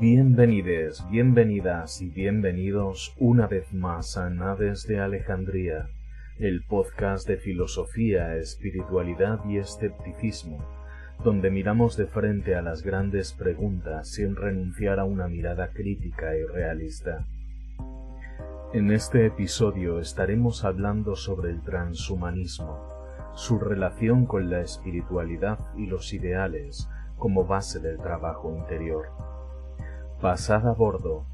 Bienvenides, bienvenidas y bienvenidos una vez más a Naves de Alejandría, el podcast de filosofía, espiritualidad y escepticismo, donde miramos de frente a las grandes preguntas sin renunciar a una mirada crítica y realista. En este episodio estaremos hablando sobre el transhumanismo, su relación con la espiritualidad y los ideales como base del trabajo interior. Pasad a bordo,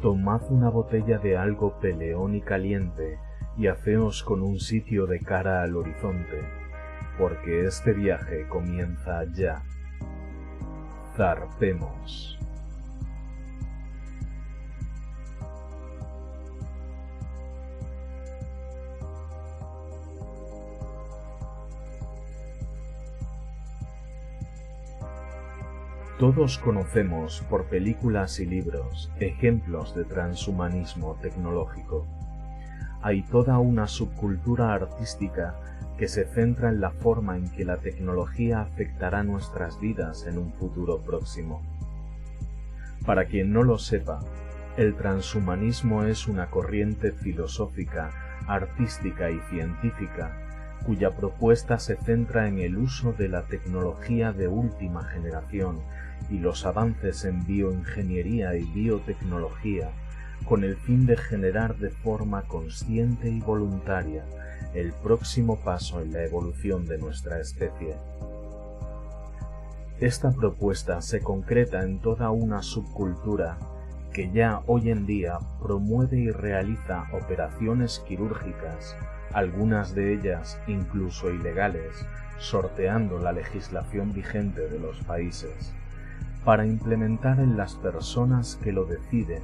tomad una botella de algo peleón y caliente y hacéos con un sitio de cara al horizonte, porque este viaje comienza ya. Zarpemos. Todos conocemos por películas y libros ejemplos de transhumanismo tecnológico. Hay toda una subcultura artística que se centra en la forma en que la tecnología afectará nuestras vidas en un futuro próximo. Para quien no lo sepa, el transhumanismo es una corriente filosófica, artística y científica cuya propuesta se centra en el uso de la tecnología de última generación y los avances en bioingeniería y biotecnología con el fin de generar de forma consciente y voluntaria el próximo paso en la evolución de nuestra especie. Esta propuesta se concreta en toda una subcultura que ya hoy en día promueve y realiza operaciones quirúrgicas, algunas de ellas incluso ilegales, sorteando la legislación vigente de los países para implementar en las personas que lo deciden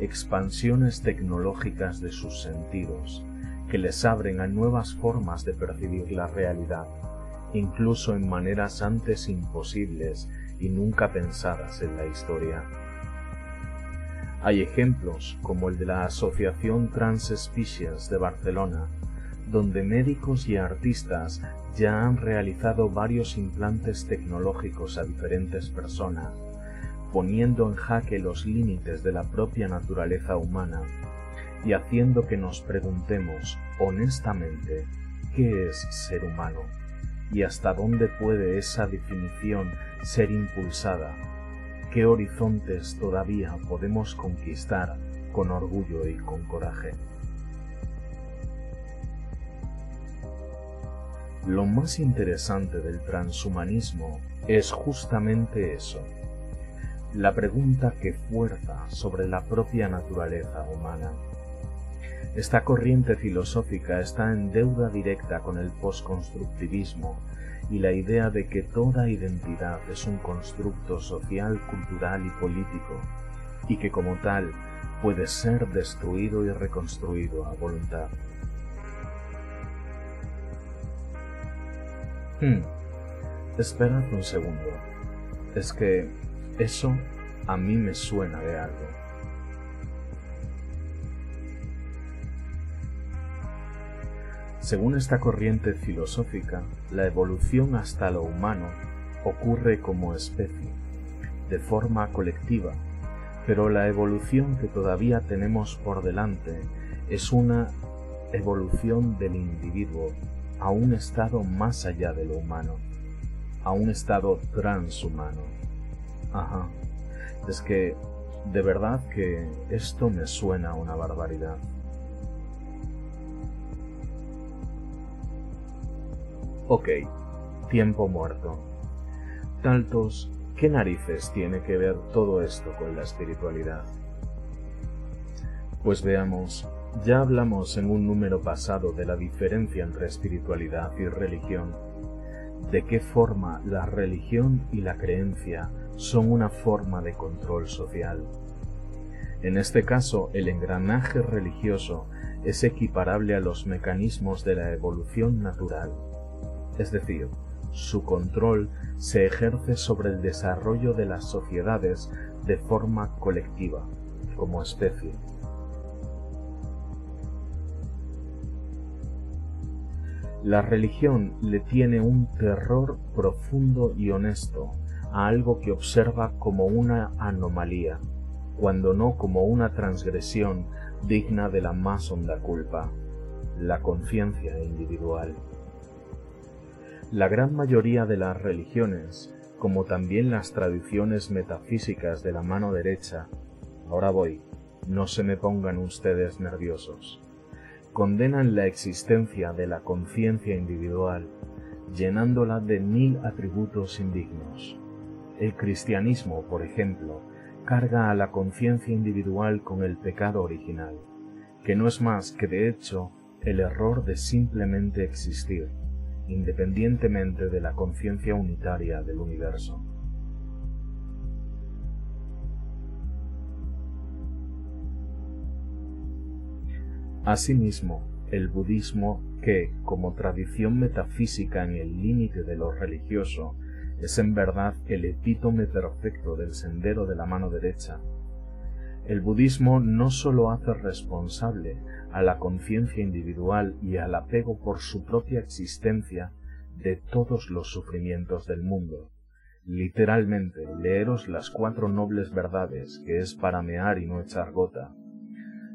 expansiones tecnológicas de sus sentidos, que les abren a nuevas formas de percibir la realidad, incluso en maneras antes imposibles y nunca pensadas en la historia. Hay ejemplos como el de la Asociación Transspecies de Barcelona, donde médicos y artistas ya han realizado varios implantes tecnológicos a diferentes personas, poniendo en jaque los límites de la propia naturaleza humana y haciendo que nos preguntemos honestamente qué es ser humano y hasta dónde puede esa definición ser impulsada, qué horizontes todavía podemos conquistar con orgullo y con coraje. Lo más interesante del transhumanismo es justamente eso, la pregunta que fuerza sobre la propia naturaleza humana. Esta corriente filosófica está en deuda directa con el postconstructivismo y la idea de que toda identidad es un constructo social, cultural y político, y que como tal puede ser destruido y reconstruido a voluntad. Hmm. Esperad un segundo. Es que eso a mí me suena de algo. Según esta corriente filosófica, la evolución hasta lo humano ocurre como especie, de forma colectiva, pero la evolución que todavía tenemos por delante es una evolución del individuo a un estado más allá de lo humano, a un estado transhumano. Ajá, es que de verdad que esto me suena a una barbaridad. Ok, tiempo muerto. Taltos, ¿qué narices tiene que ver todo esto con la espiritualidad? Pues veamos ya hablamos en un número pasado de la diferencia entre espiritualidad y religión, de qué forma la religión y la creencia son una forma de control social. En este caso, el engranaje religioso es equiparable a los mecanismos de la evolución natural, es decir, su control se ejerce sobre el desarrollo de las sociedades de forma colectiva, como especie. La religión le tiene un terror profundo y honesto a algo que observa como una anomalía, cuando no como una transgresión digna de la más honda culpa, la conciencia individual. La gran mayoría de las religiones, como también las tradiciones metafísicas de la mano derecha, ahora voy, no se me pongan ustedes nerviosos, condenan la existencia de la conciencia individual, llenándola de mil atributos indignos. El cristianismo, por ejemplo, carga a la conciencia individual con el pecado original, que no es más que de hecho el error de simplemente existir, independientemente de la conciencia unitaria del universo. Asimismo, el budismo, que, como tradición metafísica en el límite de lo religioso, es en verdad el epítome perfecto del sendero de la mano derecha. El budismo no sólo hace responsable a la conciencia individual y al apego por su propia existencia de todos los sufrimientos del mundo. Literalmente, leeros las cuatro nobles verdades, que es para mear y no echar gota,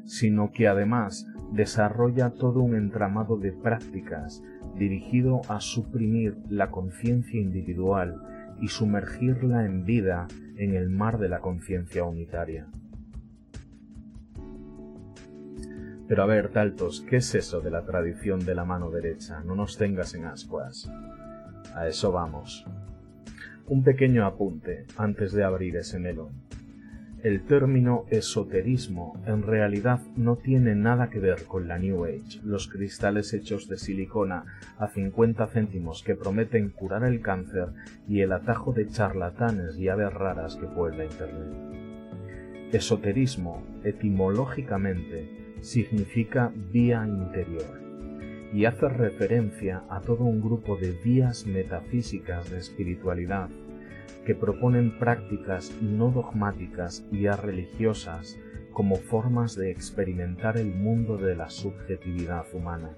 sino que además desarrolla todo un entramado de prácticas dirigido a suprimir la conciencia individual y sumergirla en vida en el mar de la conciencia unitaria. Pero a ver, Taltos, ¿qué es eso de la tradición de la mano derecha? No nos tengas en ascuas. A eso vamos. Un pequeño apunte antes de abrir ese melón. El término esoterismo en realidad no tiene nada que ver con la New Age, los cristales hechos de silicona a 50 céntimos que prometen curar el cáncer y el atajo de charlatanes y aves raras que puebla Internet. Esoterismo, etimológicamente, significa vía interior y hace referencia a todo un grupo de vías metafísicas de espiritualidad que proponen prácticas no dogmáticas y religiosas como formas de experimentar el mundo de la subjetividad humana.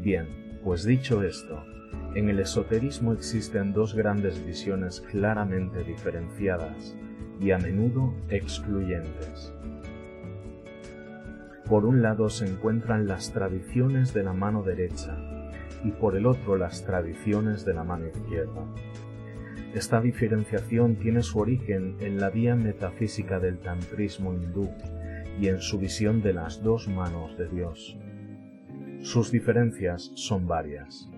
Bien, pues dicho esto, en el esoterismo existen dos grandes visiones claramente diferenciadas y a menudo excluyentes. Por un lado se encuentran las tradiciones de la mano derecha y por el otro las tradiciones de la mano izquierda. Esta diferenciación tiene su origen en la vía metafísica del tantrismo hindú y en su visión de las dos manos de Dios. Sus diferencias son varias.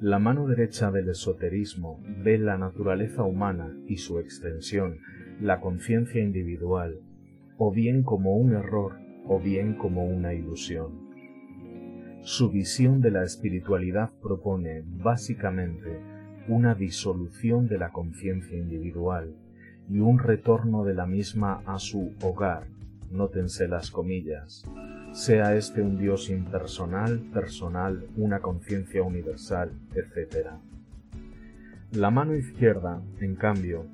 La mano derecha del esoterismo ve la naturaleza humana y su extensión, la conciencia individual, o bien como un error o bien como una ilusión. Su visión de la espiritualidad propone, básicamente, una disolución de la conciencia individual y un retorno de la misma a su hogar, nótense las comillas, sea este un Dios impersonal, personal, una conciencia universal, etc. La mano izquierda, en cambio,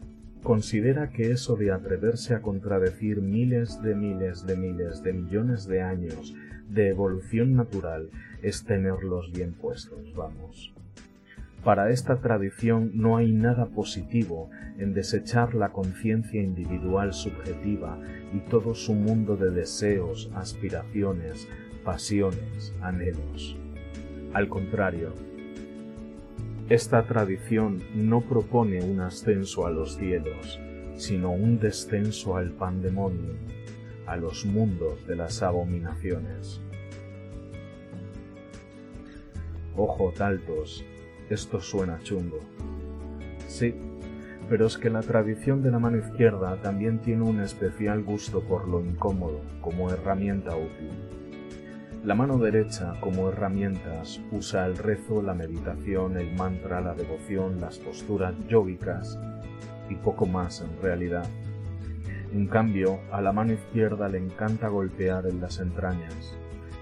considera que eso de atreverse a contradecir miles de miles de miles de millones de años de evolución natural es tenerlos bien puestos, vamos. Para esta tradición no hay nada positivo en desechar la conciencia individual subjetiva y todo su mundo de deseos, aspiraciones, pasiones, anhelos. Al contrario, esta tradición no propone un ascenso a los cielos, sino un descenso al pandemonio, a los mundos de las abominaciones. Ojo, taltos, esto suena chungo. Sí, pero es que la tradición de la mano izquierda también tiene un especial gusto por lo incómodo como herramienta útil. La mano derecha como herramientas usa el rezo, la meditación, el mantra, la devoción, las posturas yógicas y poco más en realidad. En cambio, a la mano izquierda le encanta golpear en las entrañas.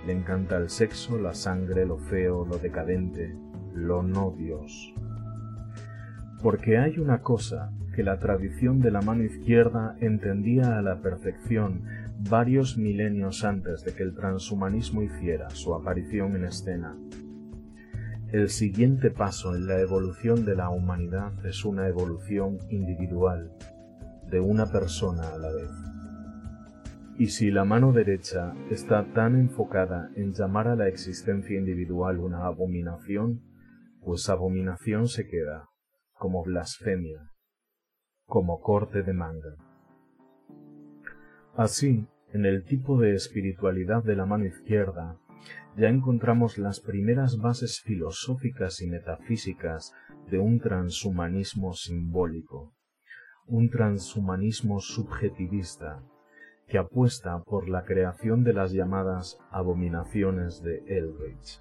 Le encanta el sexo, la sangre, lo feo, lo decadente, lo no Dios. Porque hay una cosa que la tradición de la mano izquierda entendía a la perfección varios milenios antes de que el transhumanismo hiciera su aparición en escena. El siguiente paso en la evolución de la humanidad es una evolución individual, de una persona a la vez. Y si la mano derecha está tan enfocada en llamar a la existencia individual una abominación, pues abominación se queda como blasfemia, como corte de manga. Así, en el tipo de espiritualidad de la mano izquierda, ya encontramos las primeras bases filosóficas y metafísicas de un transhumanismo simbólico, un transhumanismo subjetivista que apuesta por la creación de las llamadas abominaciones de Eldridge.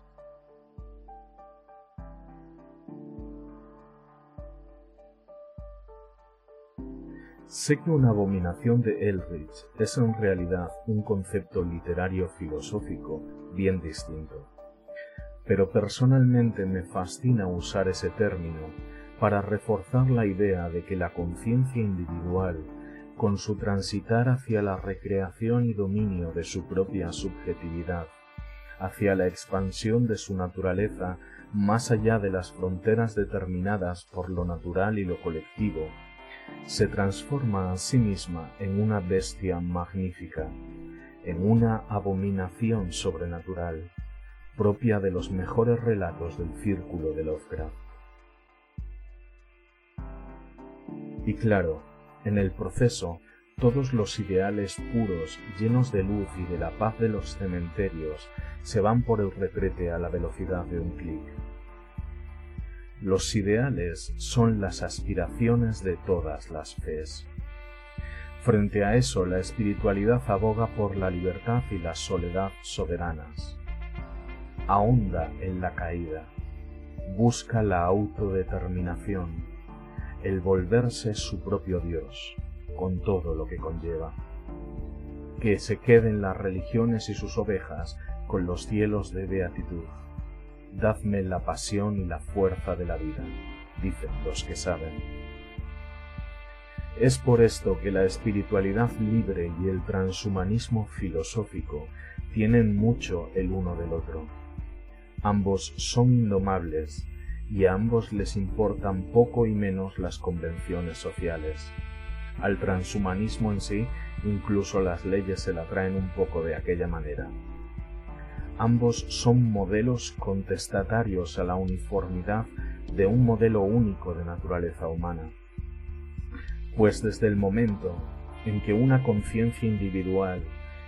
Sé que una abominación de Eldridge es en realidad un concepto literario filosófico bien distinto, pero personalmente me fascina usar ese término para reforzar la idea de que la conciencia individual, con su transitar hacia la recreación y dominio de su propia subjetividad, hacia la expansión de su naturaleza más allá de las fronteras determinadas por lo natural y lo colectivo, se transforma a sí misma en una bestia magnífica, en una abominación sobrenatural, propia de los mejores relatos del círculo de Lovecraft. Y claro, en el proceso, todos los ideales puros, llenos de luz y de la paz de los cementerios, se van por el retrete a la velocidad de un clic. Los ideales son las aspiraciones de todas las fes. Frente a eso, la espiritualidad aboga por la libertad y la soledad soberanas. Ahonda en la caída, busca la autodeterminación, el volverse su propio Dios, con todo lo que conlleva. Que se queden las religiones y sus ovejas con los cielos de beatitud dadme la pasión y la fuerza de la vida, dicen los que saben. Es por esto que la espiritualidad libre y el transhumanismo filosófico tienen mucho el uno del otro. Ambos son indomables y a ambos les importan poco y menos las convenciones sociales. Al transhumanismo en sí, incluso las leyes se la traen un poco de aquella manera. Ambos son modelos contestatarios a la uniformidad de un modelo único de naturaleza humana. Pues desde el momento en que una conciencia individual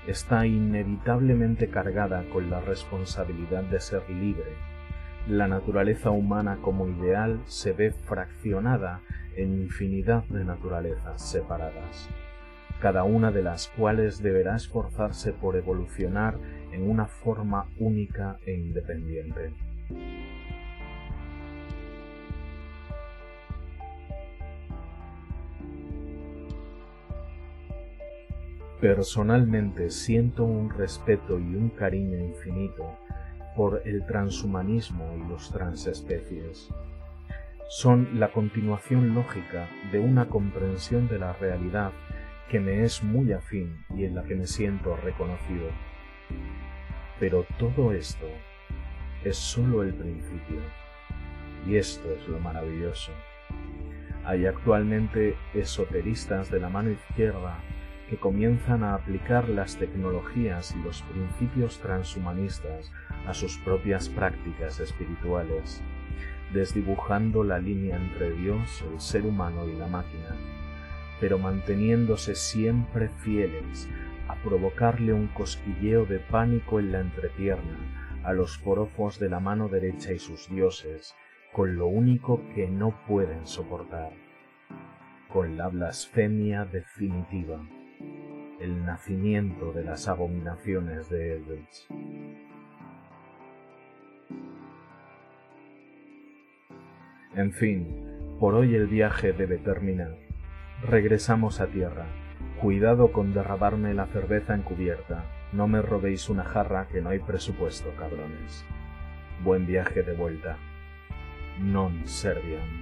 está inevitablemente cargada con la responsabilidad de ser libre, la naturaleza humana como ideal se ve fraccionada en infinidad de naturalezas separadas, cada una de las cuales deberá esforzarse por evolucionar en una forma única e independiente. Personalmente siento un respeto y un cariño infinito por el transhumanismo y los transespecies. Son la continuación lógica de una comprensión de la realidad que me es muy afín y en la que me siento reconocido. Pero todo esto es sólo el principio. Y esto es lo maravilloso. Hay actualmente esoteristas de la mano izquierda que comienzan a aplicar las tecnologías y los principios transhumanistas a sus propias prácticas espirituales, desdibujando la línea entre Dios, el ser humano y la máquina, pero manteniéndose siempre fieles a provocarle un cosquilleo de pánico en la entrepierna a los forofos de la mano derecha y sus dioses, con lo único que no pueden soportar, con la blasfemia definitiva, el nacimiento de las abominaciones de Eldritch. En fin, por hoy el viaje debe terminar. Regresamos a tierra Cuidado con derrabarme la cerveza en cubierta. No me robéis una jarra que no hay presupuesto, cabrones. Buen viaje de vuelta. Non serviam.